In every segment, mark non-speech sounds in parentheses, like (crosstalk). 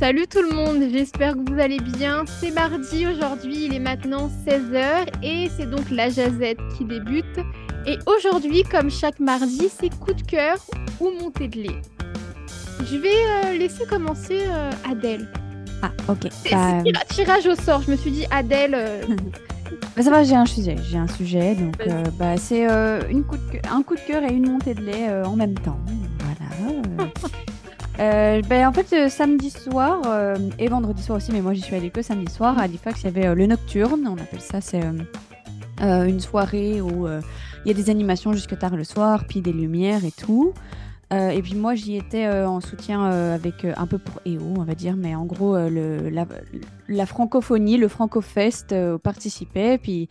Salut tout le monde, j'espère que vous allez bien. C'est mardi aujourd'hui, il est maintenant 16h et c'est donc la jazette qui débute. Et aujourd'hui, comme chaque mardi, c'est coup de cœur ou montée de lait. Je vais euh, laisser commencer euh, Adèle. Ah, ok. C'est Bah, tira- tirage au sort, je me suis dit Adèle. euh, (laughs) bah, ça va, j'ai un sujet. J'ai un sujet. Donc, bah, c'est un coup de cœur et une montée de lait en même temps. Voilà. (laughs) euh. Ben, en fait, euh, samedi soir euh, et vendredi soir aussi, mais moi j'y suis allée que samedi soir. À Halifax, il y avait le Nocturne, on appelle ça. C'est une soirée où il y a des animations jusque tard le soir, puis des lumières et tout. Euh, et puis moi, j'y étais euh, en soutien euh, avec un peu pour EO, on va dire, mais en gros, le, la, la francophonie, le Francofest participait. Puis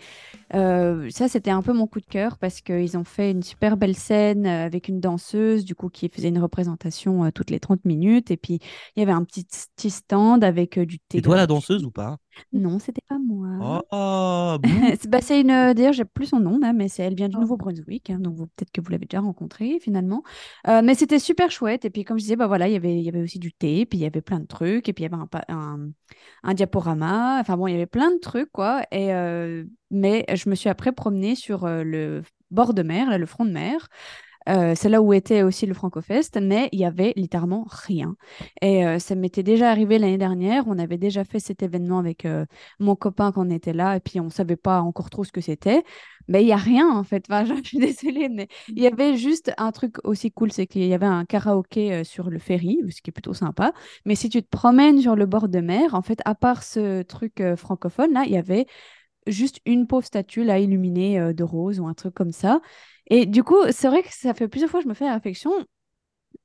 ça, c'était un peu mon coup de cœur parce qu'ils ont fait une super belle scène avec une danseuse, du coup, qui faisait une représentation toutes les 30 minutes. Et puis, il y avait un petit, petit stand avec du thé. Et toi, la danseuse ou pas? Non, c'était pas moi. (laughs) Oh. C'est bah, c'est une. euh, D'ailleurs, j'ai plus son nom, là, mais c'est elle vient du Oh. Nouveau-Brunswick, hein, donc vous- peut-être que vous l'avez déjà rencontrée finalement. Euh, mais c'était super chouette. Et puis, comme je disais, bah voilà, il y avait, il y avait aussi du thé, puis il y avait plein de trucs, et puis il y avait un, pa- un, un diaporama. Enfin bon, il y avait plein de trucs, quoi. Et euh, mais je me suis après promenée sur le bord de mer, là, le front de mer. Euh, c'est là où était aussi le Francofest, mais il y avait littéralement rien. Et euh, ça m'était déjà arrivé l'année dernière. On avait déjà fait cet événement avec euh, mon copain quand on était là, et puis on savait pas encore trop ce que c'était. Mais il y a rien en fait. Enfin, (laughs) je suis désolée, mais il y avait juste un truc aussi cool, c'est qu'il y avait un karaoké sur le ferry, ce qui est plutôt sympa. Mais si tu te promènes sur le bord de mer, en fait, à part ce truc francophone là, il y avait juste une pauvre statue là illuminée de rose ou un truc comme ça. Et du coup, c'est vrai que ça fait plusieurs fois que je me fais la réflexion.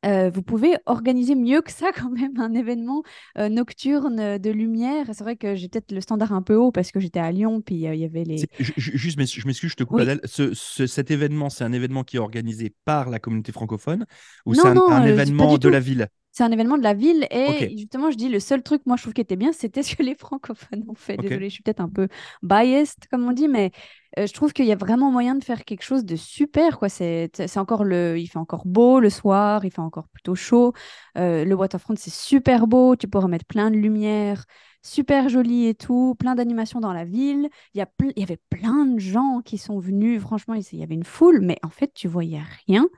euh, vous pouvez organiser mieux que ça (laughs) quand même un événement euh, nocturne euh, de lumière. C'est vrai que j'ai peut-être le standard un peu haut parce que j'étais à Lyon, puis euh, il y avait les... Juste, mais je m'excuse, je te coupe, Oui. Adèle. Ce- ce- cet événement, c'est un événement qui est organisé par la communauté francophone ou c'est un, événement de tout. la ville? C'est un événement de la ville et justement, je dis le seul truc, moi, je trouve qui était bien, c'était (laughs) ce que les francophones ont fait. Désolée, je suis peut-être un peu biased, comme on dit, mais euh, je trouve qu'il y a vraiment moyen de faire quelque chose de super, quoi. C'est, c'est encore le, il fait encore beau le soir, il fait encore plutôt chaud. Euh, le waterfront, c'est super beau, tu pourras mettre plein de lumière, super joli et tout, plein d'animations dans la ville. Il y a il y avait plein de gens qui sont venus, franchement, il y avait une foule, mais en fait, tu voyais rien.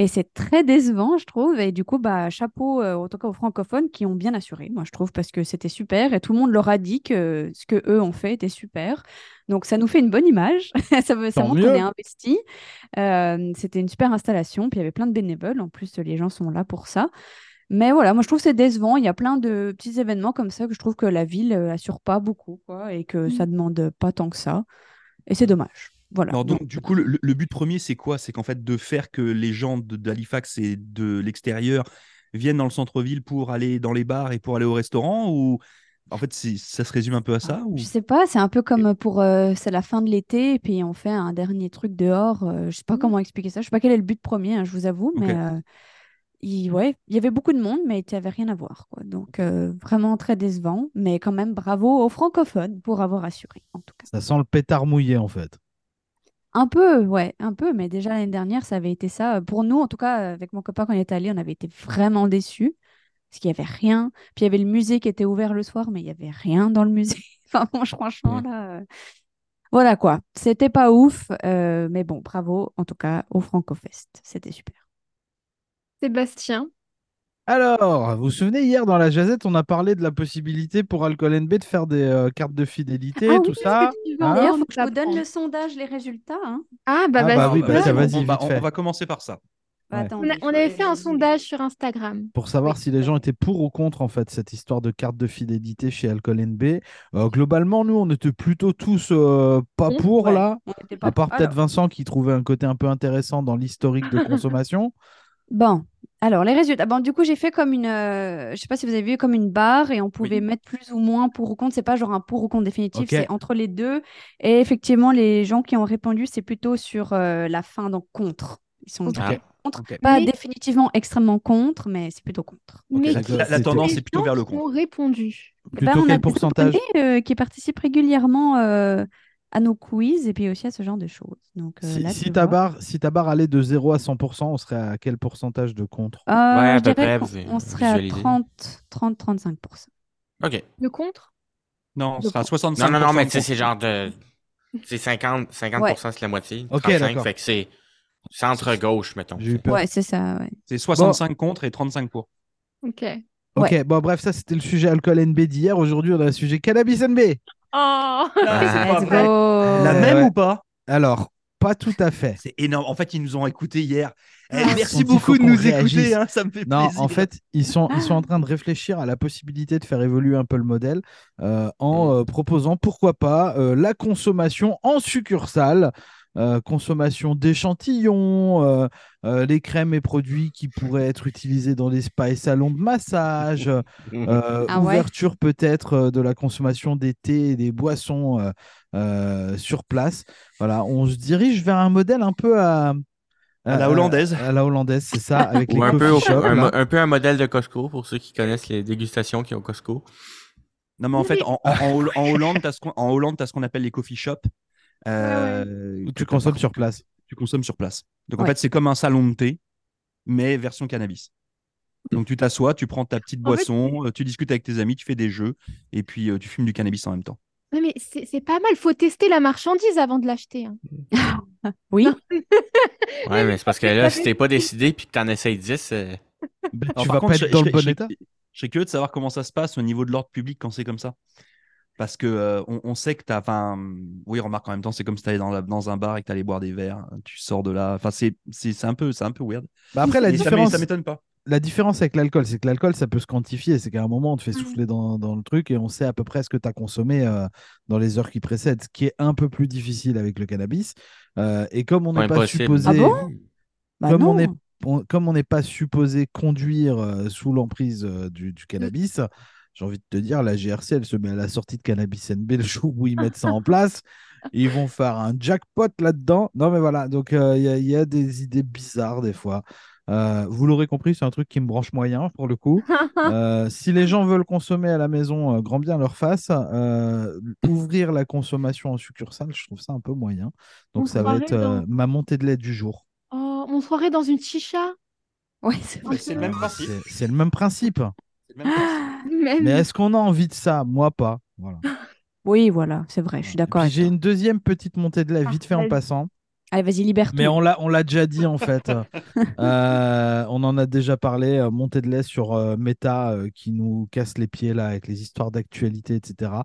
Et c'est très décevant, je trouve. Et du coup, bah, chapeau, euh, en tout cas aux francophones qui ont bien assuré, moi, je trouve, parce que c'était super. Et tout le monde leur a dit que ce que eux ont fait était super. Donc, ça nous fait une bonne image. (laughs) ça veut, ça Tant montre qu'on est investi. Euh, c'était une super installation. Puis il y avait plein de bénévoles. En plus, les gens sont là pour ça. Mais voilà, moi, je trouve que c'est décevant. Il y a plein de petits événements comme ça que je trouve que la ville euh, assure pas beaucoup, quoi, et que ça demande pas tant que ça. Et c'est dommage. Voilà. Non, donc du coup, le, le but premier, c'est quoi? C'est qu'en fait, de faire que les gens de- d'Halifax et de l'extérieur viennent dans le centre-ville pour aller dans les bars et pour aller au restaurant ou en fait, ça se résume un peu à ça ou... Je sais pas, c'est un peu comme pour euh, c'est la fin de l'été et puis on fait un dernier truc dehors. euh, je sais pas Mhm. comment expliquer ça. Je sais pas quel est le but premier, hein, je vous avoue, mais euh, il, ouais, il y avait beaucoup de monde, mais il n'y avait rien à voir, quoi. Donc euh, vraiment très décevant, mais quand même bravo aux francophones pour avoir assuré, en tout cas. Ça sent le pétard mouillé, en fait. Un peu, ouais, un peu, mais déjà l'année dernière, ça avait été ça. Pour nous, en tout cas, euh, avec mon copain quand on est allé, on avait été vraiment déçus parce qu'il y avait rien. Puis il y avait le musée qui était ouvert le soir, mais il y avait rien dans le musée. (laughs) Enfin, bon, franchement, là, euh, voilà quoi. C'était pas ouf, euh, mais bon, bravo en tout cas au Francofest. C'était super. Sébastien. Alors, vous vous souvenez, hier dans la Jazette, on a parlé de la possibilité pour Alcool NB de faire des euh, cartes de fidélité, Ah tout oui, ça. Hein D'ailleurs, faut que je vous t'apprend. donne le sondage, les résultats. hein. Ah, bah Ah, vas-y. bah oui, bah, bah, ça, on- vas-y, on, va, vite fait. on va commencer par ça. Ouais. Attendez, On, a- je on vais- avait fait un sondage sur Instagram. Pour savoir Oui. si les gens étaient pour ou contre en fait cette histoire de carte de fidélité chez Alcool NB. Euh, globalement, nous, on était plutôt tous euh, pas Contre, pour ouais. là, On était pas à part peut-être Vincent qui trouvait un côté un peu intéressant dans l'historique de (laughs) consommation. Bon, alors les résultats. Bon, du coup, j'ai fait comme une, euh, je sais pas si vous avez vu, comme une barre et on pouvait Oui. mettre plus ou moins pour ou contre. C'est pas genre un pour ou contre définitif, c'est entre les deux. Et effectivement, les gens qui ont répondu, c'est plutôt sur euh, la fin, donc contre. Ils sont contre. ok. Pas Mais- définitivement extrêmement contre, mais c'est plutôt contre. Mais la- qui la- tendance les est plutôt gens vers le qui ont contre. répondu? Eh Plutôt ben, on quel pourcentage? euh, qui participent régulièrement euh, à nos quiz et puis aussi à ce genre de choses. Donc, euh, Si, là, si ta vois. barre, si ta barre allait de 0 à 100%, on serait à quel pourcentage de contre? Euh, à je dirais vous on serait à visualisez. 30, 30-35%. OK. Le contre? Non, on sera à pense- 65 Non, non, non, mais tu sais, c'est genre de. C'est 50, 50% Ouais. c'est la moitié. Ok, 35, d'accord. fait que c'est centre-gauche, mettons. Ouais, c'est ça, ouais. C'est 65 contre et 35 pour. Ok. Ok, bon, bref, ça c'était le sujet alcool NB d'hier. Aujourd'hui, on a le sujet cannabis NB. Oh (laughs) Ah. La Ouais, même ouais. ou pas? Alors, pas tout à fait. C'est énorme. En fait, ils nous ont écoutés hier. Eh, Ah, merci beaucoup de nous réagisse. écouter. hein, ça me fait Non, plaisir. en fait, ils sont, ils sont en train de réfléchir à la possibilité de faire évoluer un peu le modèle euh, en euh, proposant, pourquoi pas, euh, la consommation en succursale, euh, consommation d'échantillons, euh, euh, les crèmes et produits qui pourraient être utilisés dans les spas et salons de massage, euh, (laughs) Ah ouais. ouverture peut-être de la consommation des thés et des boissons euh, euh, sur place. Voilà, on se dirige vers un modèle un peu à... À la hollandaise. À, la hollandaise, c'est ça, (laughs) avec les Ou un coffee peu, un, peu un modèle de Costco pour ceux qui connaissent les dégustations qui ont Costco. Non, mais en fait, en, en- en Holl- en Hollande, tu as qu'on ce qu'on appelle les coffee shops. Euh, tu consommes sur place. Tu consommes sur place. Donc, en fait, c'est comme un salon de thé, mais version cannabis. Donc, tu t'assois, tu prends ta petite En boisson, euh, tu discutes avec tes amis, tu fais des jeux, et puis euh, tu fumes du cannabis en même temps. Non, mais c'est pas mal. Faut tester la marchandise avant de l'acheter. hein. (laughs) Oui. (laughs) Ouais, mais c'est parce que là, si t'es pas décidé puis que t'en essayes 10, euh, Ben, tu vas contre, pas je- être dans je- le bon je- état. Je serais curieux de savoir comment ça se passe au niveau de l'ordre public quand c'est comme ça. Parce que euh, on, on sait que tu as. Enfin, oui, remarque en même temps, c'est comme si tu allais dans, la- dans un bar et que tu allais boire des verres. Tu sors de là. Enfin, c'est c'est- c'est un, peu- c'est un peu weird. Bah après, la Et différence, ça m'étonne pas. la différence avec l'alcool, c'est que l'alcool, ça peut se quantifier. C'est qu'à un moment, on te fait Mhm. souffler dans, dans le truc et on sait à peu près ce que tu as consommé euh, dans les heures qui précèdent, ce qui est un peu plus difficile avec le cannabis. Euh, et comme on n'est pas supposé. Ah bon? Bah comme, non. on est, on- comme on n'est pas supposé conduire euh, sous l'emprise euh, du, du cannabis, j'ai envie de te dire, la GRC, elle se met à la sortie de Cannabis NB le jour où ils mettent ça en place. Ils vont faire un jackpot là-dedans. Non, mais voilà, donc euh, il y, a- il y a des idées bizarres des fois. Euh, vous l'aurez compris, c'est un truc qui me branche moyen pour le coup. (laughs) Euh, si les gens veulent consommer à la maison, euh, grand bien leur face. Euh, ouvrir la consommation en succursale, je trouve ça un peu moyen. Donc On ça va être euh, dans- ma montée de lait du jour. Oh, on soirait dans une chicha? Ouais, c'est vrai. Mais c'est le même principe. C'est le même principe. Même. (gasps) Même. Mais est-ce qu'on a envie de ça? Moi, pas. Voilà. (gasps) Oui, voilà, c'est vrai, je suis d'accord J'ai une deuxième petite montée de lait Ah, vite fait en passant. Allez, vas-y, libère Mais on l'a, on l'a déjà dit en fait. (laughs) Euh, on en a déjà parlé. euh, montée de lait sur euh, Meta euh, qui nous casse les pieds là avec les histoires d'actualité, etc.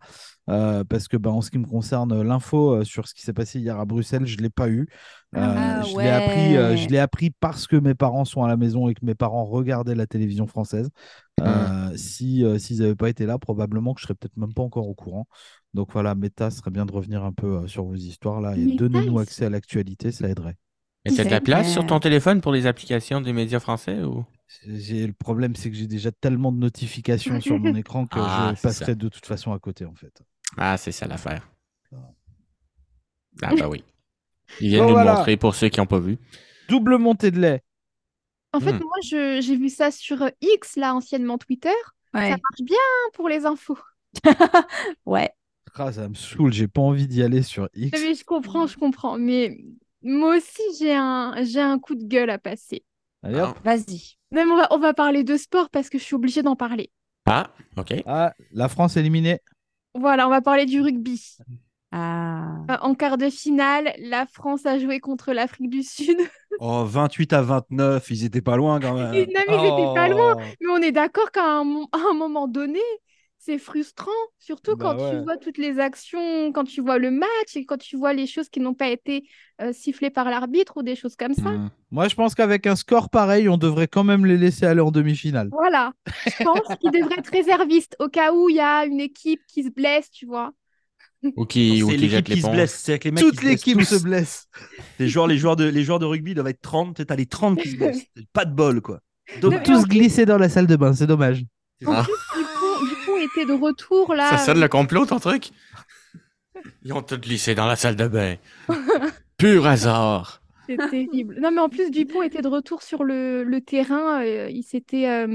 Euh, parce que bah, en ce qui me concerne, l'info euh, sur ce qui s'est passé hier à Bruxelles, je l'ai pas eu. Euh, Ah je l'ai appris, euh, je ouais. l'ai appris parce que mes parents sont à la maison et que mes parents regardaient la télévision française. Euh, si euh, s'ils n'avaient pas été là, probablement que je serais peut-être même pas encore au courant. Donc voilà, Meta, ce serait bien de revenir un peu euh, sur vos histoires là et donnez-nous accès à l'actualité, ça aiderait. mais t'as de la place sur ton téléphone pour les applications des médias français ou? J'ai le problème, c'est que j'ai déjà tellement de notifications sur mon (laughs) écran que Ah, je passerai ça. de toute façon à côté en fait. Ah, c'est ça l'affaire. Ah, bah oui. Ils viennent Bon, nous le montrer pour ceux qui n'ont pas vu. Double montée de lait. En fait, Hmm. moi, je- j'ai vu ça sur euh, X, là, anciennement Twitter. Ouais. Ça marche bien pour les infos. (laughs) Ouais. Ah, ça me saoule, j'ai pas envie d'y aller sur X. Mais je comprends, je comprends. Mais moi aussi, j'ai un, j'ai un coup de gueule à passer. Allez, hop. Vas-y. Non, mais on va, on va parler de sport parce que je suis obligée d'en parler. Ah, ok. Ah, la France éliminée. Voilà, on va parler du rugby. Ah. Euh, en quart de finale, la France a joué contre l'Afrique du Sud. (laughs) Oh, 28 à 29, ils étaient pas loin quand même. non, mais ils étaient pas loin. Oh. Mais on est d'accord qu'à un moment donné, c'est frustrant, surtout Bah quand ouais. tu vois toutes les actions, quand tu vois le match et quand tu vois les choses qui n'ont pas été euh, sifflées par l'arbitre ou des choses comme ça. Hmm. Moi, je pense qu'avec un score pareil, on devrait quand même les laisser aller en demi-finale. Voilà, je pense qu'ils devraient être réservistes au cas où il y a une équipe qui se blesse, tu vois. Ou qui, ou C'est qui l'équipe qui se blesse. C'est que les mecs Toute se blessent l'équipe se blesse. Les joueurs, les, joueurs de, les joueurs de rugby doivent être 30. T'as les 30 qui se blessent. (laughs) Pas de bol, quoi. Donc tous glisser dans la salle de bain, c'est dommage. En Ah. Était de retour là. Ça sonne le complot, ton truc? Ils ont tous glissé dans la salle de bain. (laughs) Pur hasard. C'est terrible. Non, mais en plus, Dupont était de retour sur le, le terrain. euh, il s'était, euh,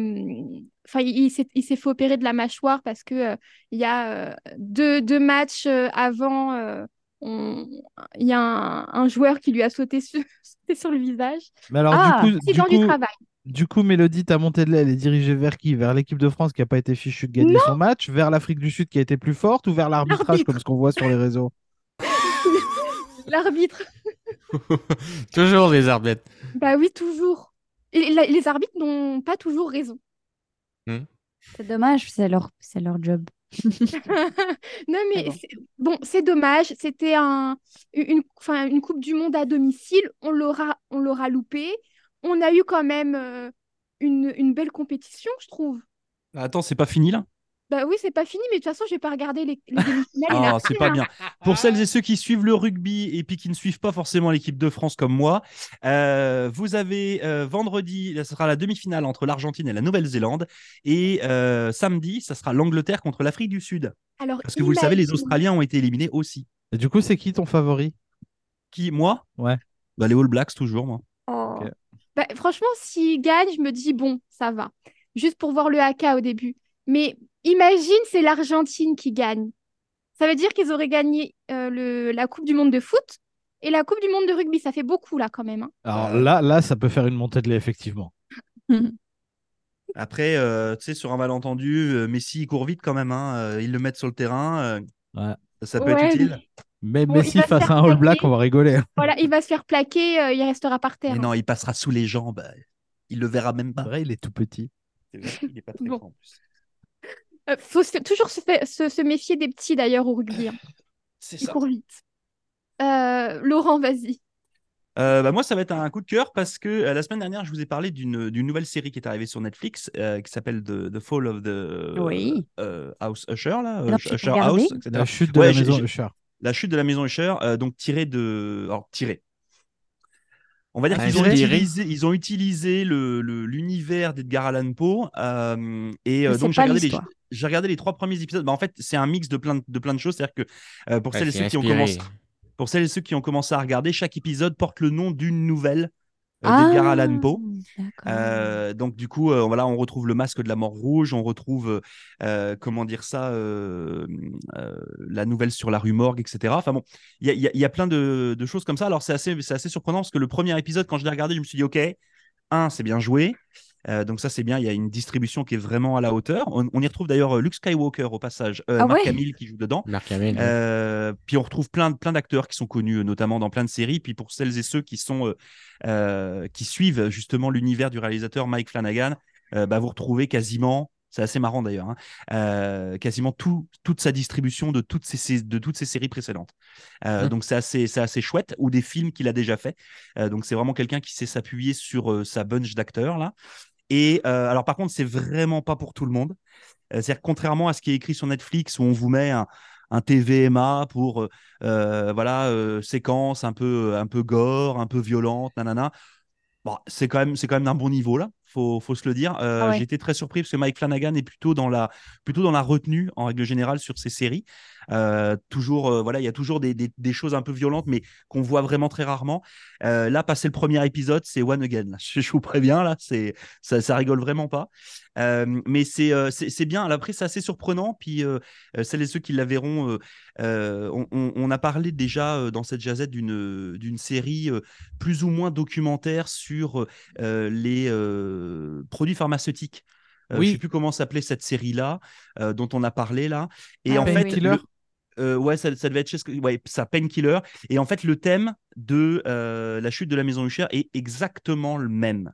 enfin, il, il s'est, il s'est fait opérer de la mâchoire parce que euh, il y a euh, deux, deux matchs euh, avant, euh, on- il y a un, un joueur qui lui a sauté sur, (laughs) sauté sur le visage. Mais alors, Ah, du coup, du Accident du coup, travail. Du coup, Mélodie, ta montée de lait, elle est dirigée vers qui? Vers l'équipe de France qui n'a pas été fichue de gagner son match? Vers l'Afrique du Sud qui a été plus forte? Ou vers l'arbitrage comme ce qu'on voit sur les réseaux? (laughs) L'arbitre. (laughs) Toujours les arbitres. Bah oui, toujours. Et la- les arbitres n'ont pas toujours raison. C'est dommage, c'est leur, c'est leur job. (laughs) Non, mais bon. c'est- bon, c'est dommage. C'était un, une, une Coupe du Monde à domicile. On l'aura, on l'aura loupé. On a eu quand même euh, une, une belle compétition, je trouve. Attends, c'est pas fini là? Bah oui, c'est pas fini, mais de toute façon, je vais pas regarder les, les (laughs) demi-finales Ah, c'est pas bien. Pour celles et ceux qui suivent le rugby et puis qui ne suivent pas forcément l'équipe de France comme moi, euh, vous avez euh, vendredi, ce sera la demi-finale entre l'Argentine et la Nouvelle-Zélande. Et euh, samedi, ça sera l'Angleterre contre l'Afrique du Sud. Alors, Parce que vous le savez, les Australiens ont été éliminés aussi. Et du coup, c'est qui ton favori? Qui Moi? Ouais. bah, Les All Blacks, toujours, moi. Bah, franchement, s'ils gagnent, je me dis, bon, ça va. Juste pour voir le haka au début. Mais imagine, c'est l'Argentine qui gagne. Ça veut dire qu'ils auraient gagné euh, le, la Coupe du Monde de foot et la Coupe du Monde de rugby. Ça fait beaucoup, là, quand même. hein. Alors là, là, ça peut faire une montée de lait, effectivement. (laughs) Après, euh, tu sais, sur un malentendu, euh, Messi il court vite quand même. hein, euh, ils le mettent sur le terrain. euh, Ouais. Ça peut Ouais, être utile. Mais Bon, Messi va se face à un All Black, on va rigoler. hein. Voilà, il va se faire plaquer, euh, il restera par terre. Mais non, il passera sous les jambes. Il le verra même C'est pas. vrai, il est tout petit. Vrai, Il est pas très Bon. grand en plus. Euh, faut se- toujours se, fait- se- se méfier des petits, d'ailleurs, au rugby. hein. C'est Ils ça. courent vite. Euh, Laurent, vas-y. Euh, bah, moi, ça va être un coup de cœur parce que euh, la semaine dernière, je vous ai parlé d'une d'une nouvelle série qui est arrivée sur Netflix euh, qui s'appelle The, The Fall of the Oui. euh, House Usher, là, euh, House. La chute de Ouais, la maison Usher. La chute de la maison Usher, euh, donc tirée de. Alors, tirée. On va dire Ah, qu'ils ont utilisé, ils ont utilisé le- le- l'univers d'Edgar Allan Poe. euh, et euh, donc, j'ai regardé, les, regardé trois premiers épisodes. Bah, en fait, c'est un mix de plein de, de plein de choses. C'est-à-dire que euh, pour, Ouais, celles et ceux qui ont commencé, pour celles et ceux qui ont commencé à regarder, chaque épisode porte le nom d'une nouvelle Ah, d'Edgar Allan Poe. Euh, donc du coup, euh, voilà, on retrouve le masque de la mort rouge, on retrouve, euh, comment dire ça, euh, euh, la nouvelle sur la rue Morgue, etc. Enfin bon, il y a, il y a- il y a plein de, de choses comme ça. Alors c'est assez, c'est assez surprenant parce que le premier épisode, quand je l'ai regardé, je me suis dit, ok, un, c'est bien joué. Euh, donc ça c'est bien, il y a une distribution qui est vraiment à la hauteur. On, on y retrouve d'ailleurs euh, Luke Skywalker au passage, euh, Ah Mark ouais Hamill qui joue dedans. Marc Hamill. Euh, puis on retrouve plein, de- plein d'acteurs qui sont connus, notamment dans plein de séries. Puis pour celles et ceux qui sont euh, euh, qui suivent justement l'univers du réalisateur Mike Flanagan, euh, bah, vous retrouvez quasiment, c'est assez marrant d'ailleurs, hein, euh, quasiment tout, toute sa distribution de toutes ces, ces- de toutes ces séries précédentes. Euh, Mhm. Donc c'est assez, c'est assez chouette, ou des films qu'il a déjà fait. Euh, donc c'est vraiment quelqu'un qui sait s'appuyer sur euh, sa bunch d'acteurs là. Et euh, alors par contre, c'est vraiment pas pour tout le monde. Euh, C'est-à-dire contrairement à ce qui est écrit sur Netflix où on vous met un, un TVMA pour euh, euh, voilà euh, séquence un peu un peu gore, un peu violente, nanana. Bon, c'est quand même c'est quand même d'un bon niveau là. Faut, faut se le dire. Euh, Ah ouais. Été très surpris parce que Mike Flanagan est plutôt dans la plutôt dans la retenue en règle générale sur ses séries. Euh, toujours euh, voilà, il y a toujours des, des, des choses un peu violentes mais qu'on voit vraiment très rarement. Euh, là, passé le premier épisode, c'est one again. Je, (laughs) je vous préviens là, c'est ça, ça rigole vraiment pas. Mais c'est c'est bien. Après, c'est assez surprenant. Puis celles et ceux qui la verront, on, on- on a parlé déjà dans cette jazette d'une série plus ou moins documentaire sur euh, les euh, produits pharmaceutiques. Euh, Oui. Je sais plus comment s'appelait cette série-là dont on a parlé là. Et Ah en oui, fait, oui. Painkiller le- euh, ouais, ça, ça devait être chez ouais, ça Painkiller. Et en fait, le thème de euh, la chute de la maison Usher est exactement le même.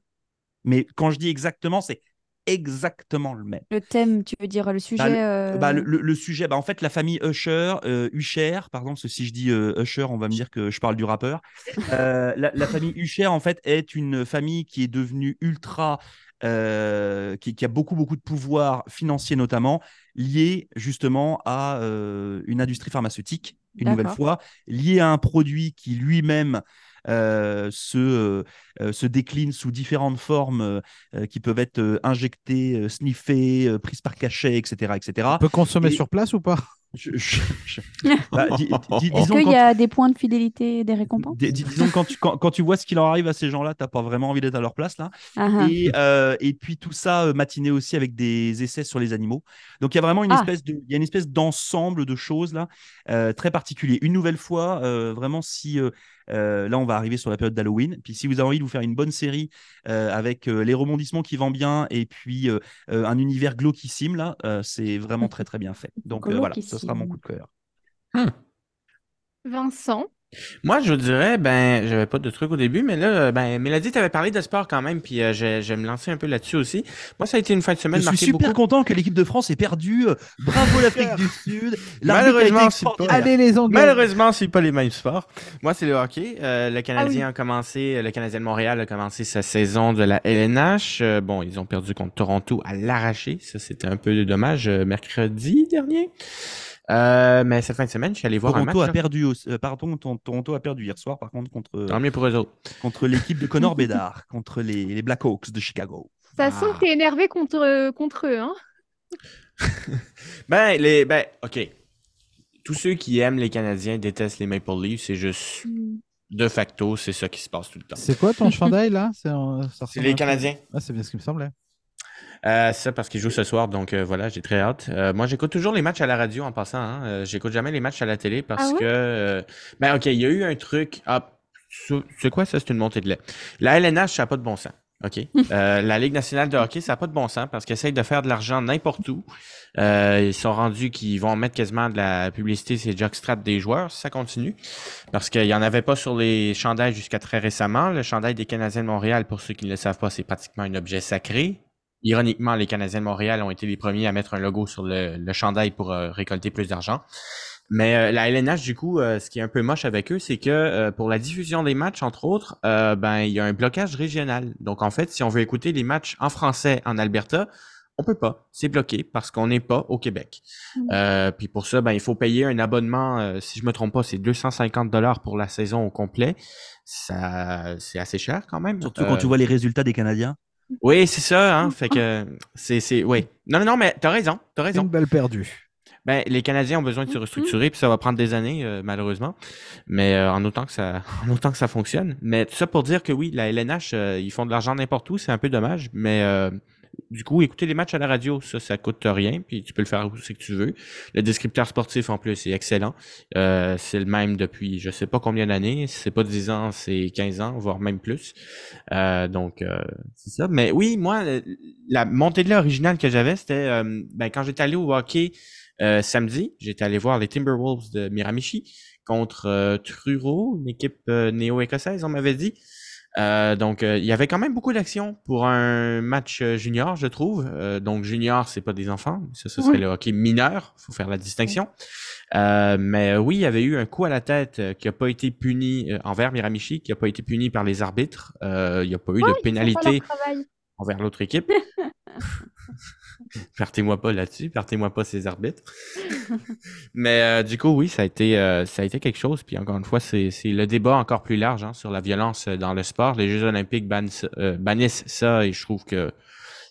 Mais quand je dis exactement, c'est exactement le même. Le thème, tu veux dire le sujet le- euh, Bah, le, le- le sujet, bah, en fait, la famille Usher, euh, Usher, pardon, parce que si je dis euh, Usher, on va me dire que je parle du rappeur. La, la famille Usher, en fait, est une famille qui est devenue ultra, euh, qui, qui a beaucoup, beaucoup de pouvoir financier notamment, lié justement à euh, une industrie pharmaceutique, une nouvelle fois, lié à un produit qui lui-même euh, se, euh, se décline sous différentes formes euh, qui peuvent être euh, injectées, euh, sniffées, euh, prises par cachet, etc. etc. On peut consommer Et- sur place ou pas? Je- je- je- (laughs) Bah, dis- dis- Est-ce qu'il y a des points de fidélité des récompenses Dis- dis- disons que quand tu, quand, quand tu vois ce qui leur arrive à ces gens-là, t'as pas vraiment envie d'être à leur place là. Ah, ah. Et, euh, et puis tout ça euh, matiné aussi avec des essais sur les animaux. Donc il y a vraiment une Ah. espèce de, il y a une espèce d'ensemble de choses là euh, très particulier. Une nouvelle fois, euh, vraiment si euh, là on va arriver sur la période d'Halloween. Puis si vous avez envie de vous faire une bonne série euh, avec euh, les rebondissements qui vont bien et puis euh, euh, un univers glauquissime là, euh, c'est vraiment (laughs) très très bien fait. Donc euh, voilà, ce sera mon coup de cœur. Vincent? Moi, je vous dirais, ben, j'avais pas de truc au début, mais là, euh, ben, Mélodie, t'avais parlé de sport quand même, puis euh, je, je vais me lancer un peu là-dessus aussi. Moi, ça a été une fin de Je semaine suis marquée super beaucoup. content que l'équipe de France ait perdu. Euh, Bravo l'Afrique du Sud. Malheureusement, c'est pas-. Allez les Anglais Malheureusement, c'est pas les mêmes sports. Moi, c'est le hockey. Euh, Ah le Canadien a commencé, le Canadien de Montréal a commencé sa saison de la LNH. Euh, bon, ils ont perdu contre Toronto à l'arraché. Ça, c'était un peu dommage euh, mercredi dernier. Euh, mais cette fin de semaine, je suis allé voir un Toronto match. a là. perdu, aussi- euh, pardon, Toronto a perdu hier soir, par contre, contre, Tant mieux pour eux autres. contre l'équipe de Connor (laughs) Bedard, contre les, les Blackhawks de Chicago. Ça sent Ah. que t'es énervé contre, contre eux. Hein (laughs) Ben, les, ben, ok. Tous ceux qui aiment les Canadiens détestent les Maple Leafs. C'est juste de facto, c'est ça qui se passe tout le temps. C'est quoi ton chandail là? C'est les un Canadiens. Ah, c'est bien ce qui me semblait. Euh, c'est ça parce qu'ils jouent ce soir, donc euh, voilà, j'ai très hâte. Euh, moi, j'écoute toujours les matchs à la radio en passant. Hein. Euh, j'écoute jamais les matchs à la télé parce Ah ouais? que, euh, ben ok, il y a eu un truc. Ah, c'est c'est quoi ça? C'est une montée de lait. La LNH, ça n'a pas de bon sens. Ok? (laughs) Euh, la Ligue nationale de hockey, ça n'a pas de bon sens parce qu'ils essayent de faire de l'argent n'importe où. Euh, ils sont rendus qu'ils vont mettre quasiment de la publicité sur les jockstraps des joueurs si ça continue. Parce qu'il n'y en avait pas sur les chandails jusqu'à très récemment. Le chandail des Canadiens de Montréal, pour ceux qui ne le savent pas, c'est pratiquement un objet sacré. Ironiquement, les Canadiens de Montréal ont été les premiers à mettre un logo sur le, le chandail pour euh, récolter plus d'argent. Mais euh, la LNH, du coup, euh, ce qui est un peu moche avec eux, c'est que euh, pour la diffusion des matchs, entre autres, euh, ben il y a un blocage régional. Donc en fait, si on veut écouter les matchs en français en Alberta, on peut pas. C'est bloqué parce qu'on n'est pas au Québec. Mm. Euh, puis pour ça, ben il faut payer un abonnement. euh, si je me trompe pas, c'est 250 dollars pour la saison au complet. Ça, c'est assez cher quand même. Surtout quand tu vois les résultats des Canadiens. Oui, c'est ça. Hein, fait que c'est, c'est, oui. Non, non, non, mais t'as raison. T'as raison. Une balle perdue. Ben, les Canadiens ont besoin de se restructurer, puis ça va prendre des années, euh, malheureusement. Mais euh, en autant que ça, (laughs) en autant que ça fonctionne. Mais tout ça pour dire que oui, la LNH, euh, ils font de l'argent n'importe où, c'est un peu dommage. Mais euh, du coup, écouter les matchs à la radio, ça, ça coûte rien, puis tu peux le faire où c'est que tu veux. Le descripteur sportif en plus est excellent. Euh, c'est le même depuis je sais pas combien d'années. C'est pas 10 ans, c'est 15 ans, voire même plus. Euh, donc euh, c'est ça. Mais oui, moi, la montée de lait originale que j'avais, c'était euh, ben, quand j'étais allé au hockey euh, samedi, j'étais allé voir les Timberwolves de Miramichi contre euh, Truro, une équipe néo-écossaise, on m'avait dit. Euh, donc, euh, il y avait quand même beaucoup d'action pour un match euh, junior, je trouve. Euh, donc, junior, c'est pas des enfants, ça, ce serait Oui. le hockey mineur. faut faire la distinction. Euh, mais euh, oui, il y avait eu un coup à la tête qui a pas été puni euh, envers Miramichi, qui a pas été puni par les arbitres. Euh, il n'y a pas eu de pénalité envers l'autre équipe. (laughs) (laughs) Partez-moi pas là-dessus, partez-moi pas ces arbitres. (laughs) Mais euh, du coup, oui, ça a été euh, ça a été quelque chose. Puis encore une fois, c'est le débat encore plus large hein, sur la violence euh, dans le sport. Les Jeux Olympiques bannissent, euh, bannissent ça et je trouve que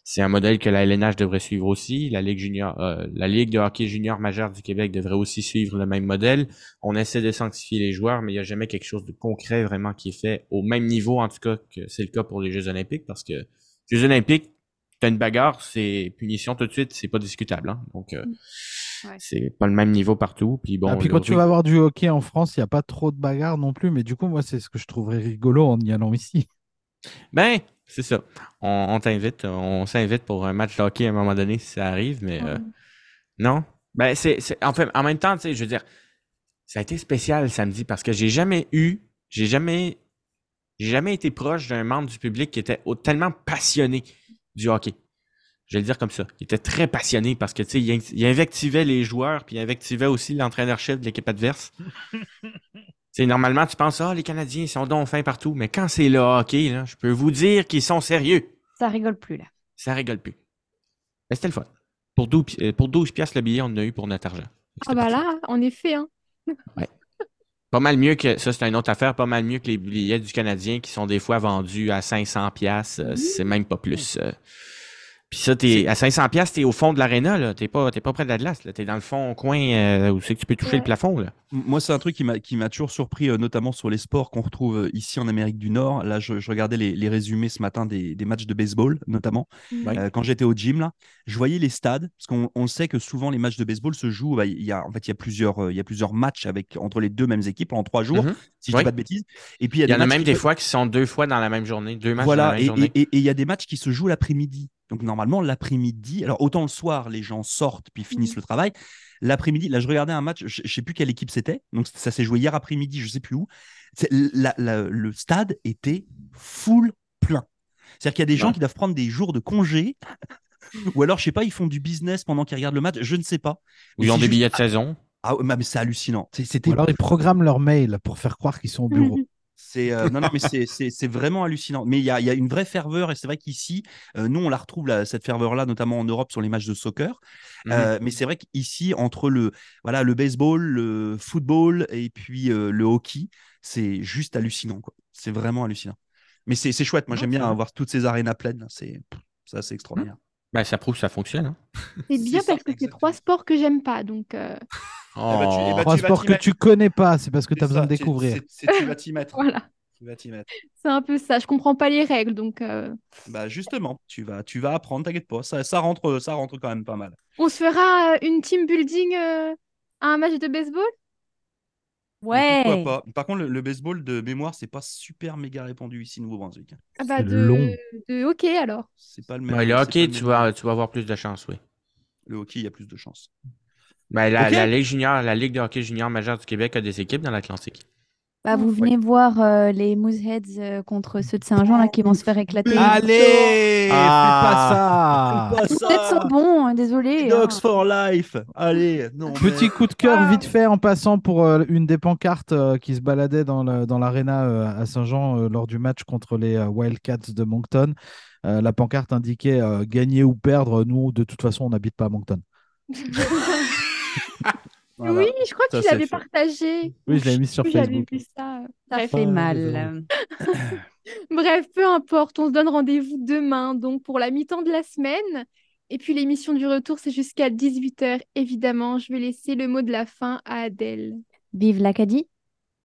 c'est un modèle que la LNH devrait suivre aussi. La Ligue junior, la Ligue de hockey junior majeur du Québec devrait aussi suivre le même modèle. On essaie de sanctifier les joueurs, mais il n'y a jamais quelque chose de concret vraiment qui est fait au même niveau, en tout cas, que c'est le cas pour les Jeux Olympiques, parce que Jeux Olympiques, t'as une bagarre, c'est punition tout de suite, c'est pas discutable. Hein? Donc, euh, Ouais. c'est pas le même niveau partout. Puis bon, Ah, puis quand tu vas voir du hockey en France, il n'y a pas trop de bagarres non plus. Mais du coup, moi, c'est ce que je trouverais rigolo en y allant ici. (laughs) Ben, c'est ça. On, on t'invite, on s'invite pour un match de hockey à un moment donné si ça arrive, mais euh, non. Ben, c'est, c'est, en fait, en même temps, tu sais, je veux dire, ça a été spécial samedi parce que j'ai jamais eu, j'ai jamais, j'ai jamais été proche d'un membre du public qui était tellement passionné du hockey. Je vais le dire comme ça. Il était très passionné parce que, tu sais, il, in- il invectivait les joueurs puis il invectivait aussi l'entraîneur-chef de l'équipe adverse. (laughs) C'est normalement, tu penses, ah, les Canadiens, ils sont donc fins partout. Mais quand c'est le hockey, là, je peux vous dire qu'ils sont sérieux. Ça rigole plus là. Ça rigole plus. Mais c'était le fun. Pour 12, pi- euh, pour 12 piastres le billet, on en a eu pour notre argent. Ah bah là, en effet. Hein. Pas mal mieux que, ça c'est une autre affaire, pas mal mieux que les billets du Canadien qui sont des fois vendus à 500 piastres. euh, C'est même pas plus. euh. Puis ça, t'es à 500 pièces, t'es au fond de l'aréna, là. T'es pas, t'es pas près de la glace, là. T'es dans le fond, coin, euh, où c'est que tu peux toucher Ouais. le plafond, là. Moi, c'est un truc qui m'a qui m'a toujours surpris, euh, notamment sur les sports qu'on retrouve euh, ici en Amérique du Nord. Là, je, je regardais les, les résumés ce matin des, des matchs de baseball, notamment. Ouais. Euh, quand j'étais au gym, là, je voyais les stades, parce qu'on on sait que souvent les matchs de baseball se jouent. bah, Il y a, en fait, il y a plusieurs, euh, il y a plusieurs matchs avec entre les deux mêmes équipes en trois jours, Mhm. si je Ouais. dis pas de bêtises. Et puis il y en a même qui des fois qui sont deux fois dans la même journée, deux matchs dans la Voilà, même et journée. et il y a des matchs qui se jouent l'après-midi. Donc normalement, l'après-midi, alors autant le soir, les gens sortent puis finissent Mhm. le travail. L'après-midi, là, je regardais un match, je, je sais plus quelle équipe c'était. Donc ça s'est joué hier après-midi, je sais plus où. C'est- la- la- le stade était full plein. C'est-à-dire qu'il y a des gens qui doivent prendre des jours de congé. (laughs) Ou alors, je sais pas, ils font du business pendant qu'ils regardent le match, je ne sais pas. Ou ils ont des juste- billets de saison. Ah, ouais, mais c'est hallucinant. C'est- C'était Ou alors ils programment leur mail pour faire croire qu'ils sont au bureau. C'est euh, non, non, mais c'est- vraiment hallucinant. Mais il y a, il y a une vraie ferveur et c'est vrai qu'ici, euh, nous, on la retrouve là, cette ferveur-là, notamment en Europe sur les matchs de soccer. Mhm. Euh, mais c'est vrai qu'ici, entre le voilà le baseball, le football et puis euh, le hockey, c'est juste hallucinant. C'est vraiment hallucinant. Mais c'est chouette. Moi, j'aime bien avoir toutes ces arénas pleines. C'est ça, c'est extraordinaire. Ben, ça prouve que ça fonctionne. Hein. C'est bien ça, parce que c'est trois sports que j'aime pas. Donc, euh, Oh. bah, tu- eh bah, Trois tu vas sports t'y que mettre. tu connais pas, c'est parce que tu as besoin de découvrir. c'est- Tu vas t'y mettre. (laughs) voilà, Tu vas t'y mettre. c'est un peu ça. Je comprends pas les règles. Donc, euh, Bah justement, tu vas, tu vas apprendre. T'inquiète pas. Ça, ça rentre, ça rentre quand même pas mal. on se fera euh, une team building euh, à un match de baseball? Ouais. Pourquoi pas Par contre, le, le baseball de mémoire, c'est pas super méga répandu ici au Nouveau-Brunswick. Ah bah de... long. de hockey alors. C'est pas le même. Ouais, le hockey, tu vas, tu vas avoir plus de chance, oui. Le hockey, il y a plus de chance. Ben, la, Ligue junior, la Ligue de hockey junior majeure du Québec a des équipes dans l'Atlantique. Bah, vous venez voir euh, les Mooseheads euh, contre ceux de Saint-Jean là qui vont se faire éclater. Allez, Ah. fais pas ça. Pas Peut-être sont bons, hein, désolé. hein. Dogs for life. Allez, non. Petit mais- coup de cœur Ah. vite fait en passant pour euh, une des pancartes euh, qui se baladait dans le- dans l'aréna euh, à Saint-Jean euh, lors du match contre les euh, Wildcats de Moncton. Euh, la pancarte indiquait euh, gagner ou perdre. Nous, de toute façon, on n'habite pas à Moncton. (laughs) (laughs) Voilà. Oui, je crois que Ça, tu l'avais partagé. Oui, je l'avais mis sur Facebook. vu ça. Ça Bref. fait mal. (laughs) (laughs) Bref, peu importe, on se donne rendez-vous demain, donc pour la mi-temps de la semaine. Et puis l'émission du retour, c'est jusqu'à 18h, évidemment. Je vais laisser le mot de la fin à Adèle. Vive l'Acadie.